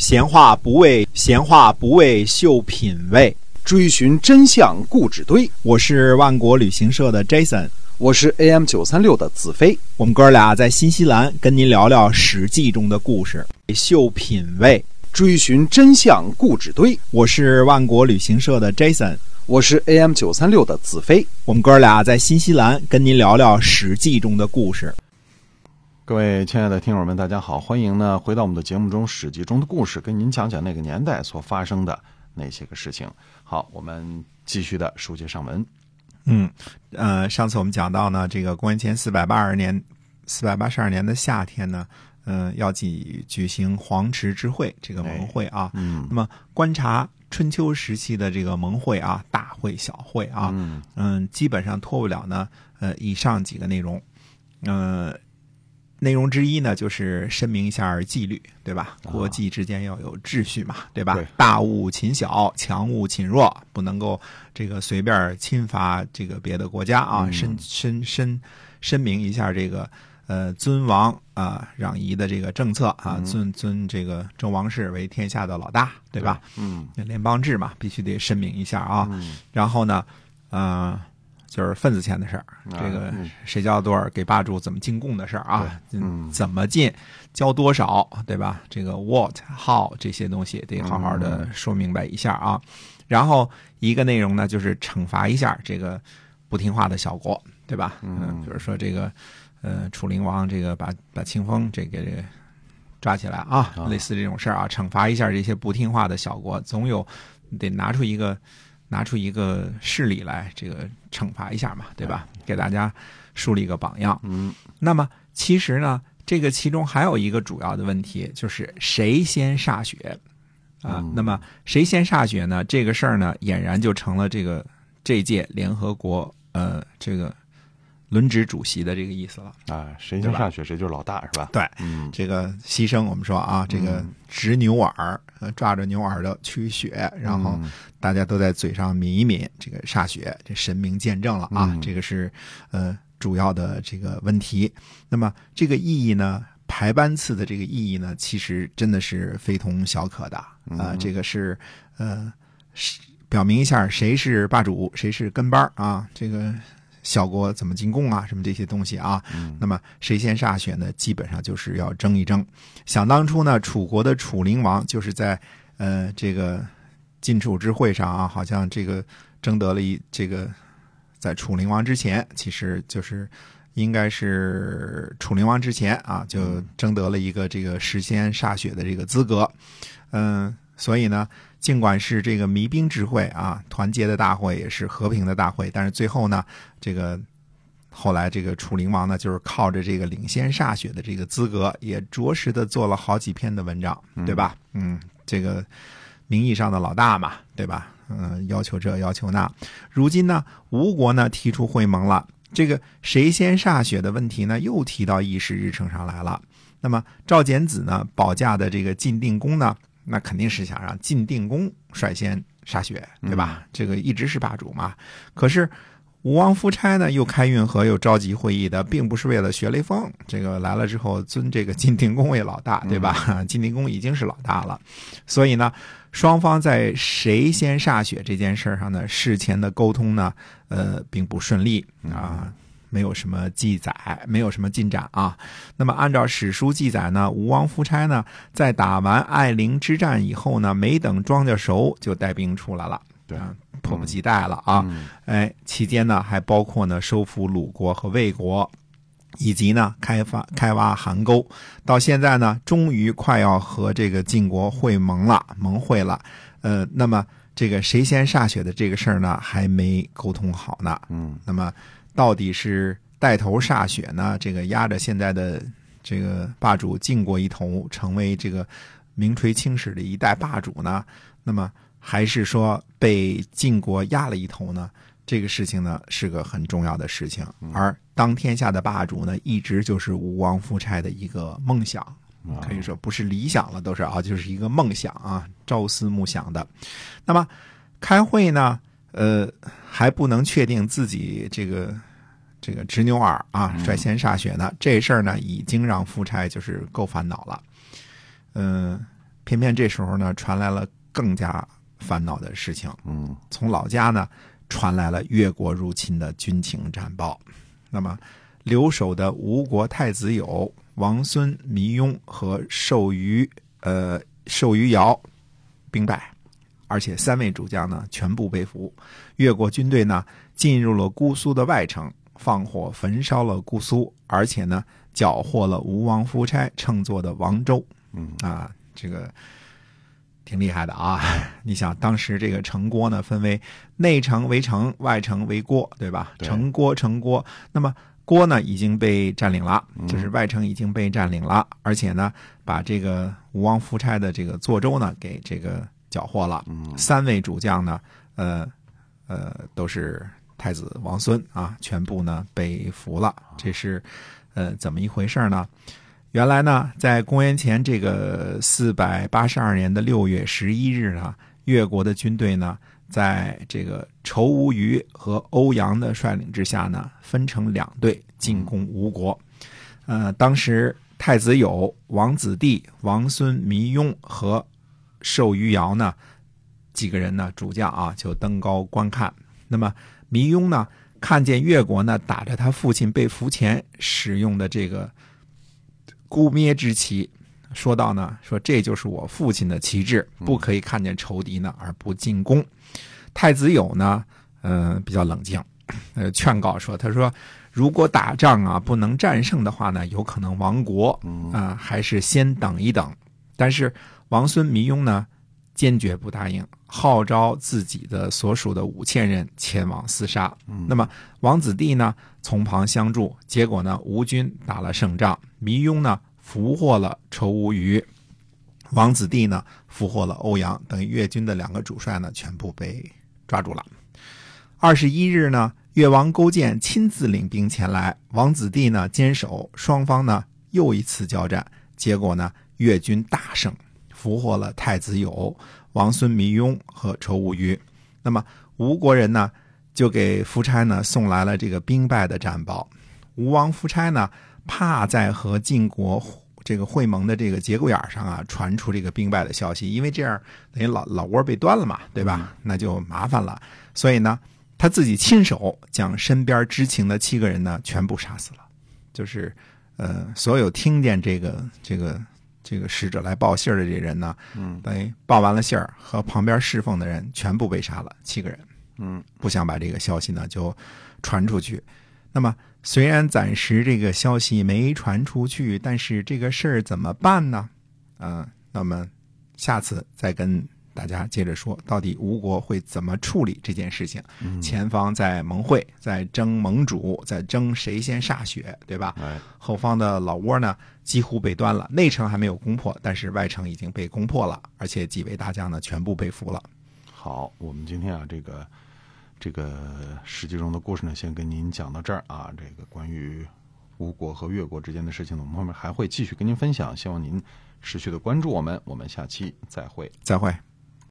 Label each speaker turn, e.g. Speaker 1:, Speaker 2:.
Speaker 1: 闲话不为闲话不为秀品味，
Speaker 2: 追寻真相故纸堆。
Speaker 1: 我是万国旅行社的 Jason，
Speaker 2: 我是 AM 九三六的子飞。
Speaker 1: 我们哥俩在新西兰跟您聊聊《史记》中的故事，秀品味，
Speaker 2: 追寻真相故纸堆。
Speaker 1: 我是万国旅行社的 Jason，
Speaker 2: 我是 AM 九三六的子飞。
Speaker 1: 我们哥俩在新西兰跟您聊聊《史记》中的故事。
Speaker 3: 各位亲爱的听友们，大家好，欢迎呢回到我们的节目中，《史记》中的故事，跟您讲讲那个年代所发生的那些个事情。好，我们继续的书接上文。
Speaker 1: 嗯，呃，上次我们讲到呢，这个公元前四百八十年，四百八十二年的夏天呢，嗯、要举举行黄池之会这个盟会啊。
Speaker 3: 嗯
Speaker 1: 那么观察春秋时期的这个盟会啊，大会、小会啊，
Speaker 3: 嗯
Speaker 1: 嗯，基本上脱不了呢，呃，以上几个内容，呃，内容之一呢，就是声明一下纪律，对吧？国际之间要有秩序嘛，对吧？
Speaker 3: 对
Speaker 1: 大勿侵小，强勿侵弱，不能够这个随便侵伐这个别的国家啊，
Speaker 3: 嗯
Speaker 1: 申申申声明一下这个。呃，尊王啊、攘夷的这个政策啊，
Speaker 3: 嗯
Speaker 1: 尊尊这个周王室为天下的老大，对吧？？
Speaker 3: 嗯
Speaker 1: 联邦制嘛，必须得声明一下啊。
Speaker 3: 嗯
Speaker 1: 然后呢，呃，就是份子钱的事儿，
Speaker 3: 啊
Speaker 1: 这个
Speaker 3: 嗯
Speaker 1: 谁交多少给霸主怎么进贡的事儿啊，
Speaker 3: 嗯
Speaker 1: 怎么进，交多少，对吧？这个 what、how 这些东西得好好的
Speaker 3: 嗯
Speaker 1: 说明白一下啊。然后一个内容呢，就是惩罚一下这个不听话的小国，对吧？
Speaker 3: 嗯
Speaker 1: 比如说这个呃，楚灵王这个把把清风这个这个抓起来啊，
Speaker 3: 啊
Speaker 1: 类似这种事儿啊，惩罚一下这些不听话的小国，总有得拿出一个拿出一个事例来，这个惩罚一下嘛，对吧？给大家树立一个榜样。
Speaker 3: 嗯
Speaker 1: 那么其实呢，这个其中还有一个主要的问题，就是谁先歃血啊？
Speaker 3: 嗯
Speaker 1: 那么谁先歃血呢？这个事儿呢，俨然就成了这个这届联合国呃这个轮值主席的这个意思了。
Speaker 3: 啊，谁先上学谁就是老大，是吧？
Speaker 1: 对，
Speaker 3: 嗯
Speaker 1: 这个牺牲，我们说啊，这个
Speaker 3: 嗯
Speaker 1: 执牛耳，呃抓着牛耳朵驱血，然后
Speaker 3: 嗯
Speaker 1: 大家都在嘴上抿一抿这个歃血，这神明见证了啊，
Speaker 3: 嗯
Speaker 1: 这个是呃主要的这个问题。那么这个意义呢，排班次的这个意义呢，其实真的是非同小可的啊、
Speaker 3: 嗯
Speaker 1: 这个是呃是表明一下谁是霸主，谁是跟班儿啊，这个。小国怎么进贡啊？什么这些东西啊？
Speaker 3: 嗯
Speaker 1: 那么谁先歃血呢？基本上就是要争一争。想当初呢，楚国的楚灵王就是在呃这个晋楚之会上啊，好像这个争得了一这个在楚灵王之前，其实就是应该是楚灵王之前啊，就争得了一个这个实先歃血的这个资格。嗯，所以呢，尽管是这个弭兵之会啊，团结的大会，也是和平的大会，但是最后呢，这个后来这个楚灵王呢，就是靠着这个领先歃血的这个资格，也着实的做了好几篇的文章，对吧？嗯，这个名义上的老大嘛，对吧？嗯，要求这要求那。如今呢，吴国呢提出会盟了，这个谁先歃血的问题呢，又提到议事日程上来了。那么赵简子呢保驾的这个晋定公呢，那肯定是想让晋定公率先歃血，对吧？这个一直是霸主嘛。可是吴王夫差呢又开运河又召集会议的，并不是为了学雷锋，这个来了之后尊这个晋定公为老大，对吧？晋定公已经是老大了，所以呢，双方在谁先歃血这件事上呢，事前的沟通呢，呃，并不顺利啊。没有什么记载，没有什么进展啊。那么按照史书记载呢，吴王夫差呢，在打完艾陵之战以后呢，没等庄稼熟，就带兵出来了，
Speaker 3: 对
Speaker 1: 啊，迫不及待了啊。
Speaker 3: 嗯
Speaker 1: 哎，期间呢，还包括呢收复鲁国和魏国，以及呢开发开挖邗沟。到现在呢，终于快要和这个晋国会盟了，盟会了。呃，那么这个谁先歃血的这个事儿呢，还没沟通好呢。
Speaker 3: 嗯
Speaker 1: 那么到底是带头歃血呢？这个压着现在的这个霸主晋国一头，成为这个名垂青史的一代霸主呢？那么还是说被晋国压了一头呢？这个事情呢是个很重要的事情，而当天下的霸主呢，一直就是吴王夫差的一个梦想，可以说不是理想了，都是啊，就是一个梦想啊，朝思暮想的。那么开会呢，呃，还不能确定自己这个这个执牛耳啊率先歃血呢，这事儿呢已经让夫差就是够烦恼了。嗯、偏偏这时候呢，传来了更加烦恼的事情。
Speaker 3: 嗯
Speaker 1: 从老家呢传来了越国入侵的军情战报。那么，留守的吴国太子友、王孙弥雍和寿于呃寿于尧兵败，而且三位主将呢全部被俘。越国军队呢进入了姑苏的外城，放火焚烧了姑苏，而且呢缴获了吴王夫差乘坐的王舟。
Speaker 3: 嗯
Speaker 1: 啊，这个挺厉害的啊！你想，当时这个城郭呢，分为内城为城，外城为郭，对吧？城郭城郭，那么郭呢已经被占领了，就是外城已经被占领了，而且呢，把这个吴王夫差的这个坐舟呢给这个缴获了。
Speaker 3: 嗯
Speaker 1: 三位主将呢，呃呃，都是太子王孙啊，全部呢被俘了。这是呃怎么一回事呢？原来呢，在公元前这个四百八十二年的六月十一日呢，越国的军队呢，在这个仇无虞和欧阳的率领之下呢，分成两队进攻吴国。呃，当时太子友、王子弟、王孙弥雍和寿于尧呢，几个人呢，主将啊，就登高观看。那么弥庸呢，看见越国呢打着他父亲被俘前使用的这个孤灭之旗，说道呢，说这就是我父亲的旗帜，不可以看见仇敌呢而不进攻。太子友呢，嗯、比较冷静，呃，劝告说，他说如果打仗啊不能战胜的话呢，有可能亡国，
Speaker 3: 嗯
Speaker 1: 啊、还是先等一等。但是王孙弥庸呢，坚决不答应，号召自己的所属的五千人前往厮杀。那么王子弟呢，从旁相助，结果呢，吴军打了胜仗，弥庸呢俘获了仇无虞，王子弟呢俘获了欧阳，等于越军的两个主帅呢全部被抓住了。二十一日呢，越王勾践亲自领兵前来，王子弟呢坚守，双方呢又一次交战，结果呢越军大胜，俘获了太子友、王孙弥庸和仇无虞。那么吴国人呢就给夫差呢送来了这个兵败的战报。吴王夫差呢怕在和晋国这个会盟的这个节骨眼上啊传出这个兵败的消息，因为这样等于老老窝被端了嘛，对吧？那就麻烦了。所以呢，他自己亲手将身边知情的七个人呢全部杀死了，就是呃，所有听见这个这个这个使者来报信儿的这人呢，
Speaker 3: 嗯
Speaker 1: 等于报完了信儿和旁边侍奉的人全部被杀了，七个人。
Speaker 3: 嗯
Speaker 1: 不想把这个消息呢就传出去。那么虽然暂时这个消息没传出去，但是这个事儿怎么办呢？嗯、那么下次再跟大家接着说，到底吴国会怎么处理这件事情？
Speaker 3: 嗯
Speaker 1: 前方在盟会，在争盟主，在争谁先歃血，对吧？
Speaker 3: 哎
Speaker 1: 后方的老窝呢几乎被端了，内城还没有攻破，但是外城已经被攻破了，而且几位大将呢全部被俘了。
Speaker 3: 好，我们今天啊，这个这个史记中的故事呢，先跟您讲到这儿啊。这个关于吴国和越国之间的事情呢，我们后面还会继续跟您分享，希望您持续的关注我们。我们下期再会。
Speaker 1: 再会。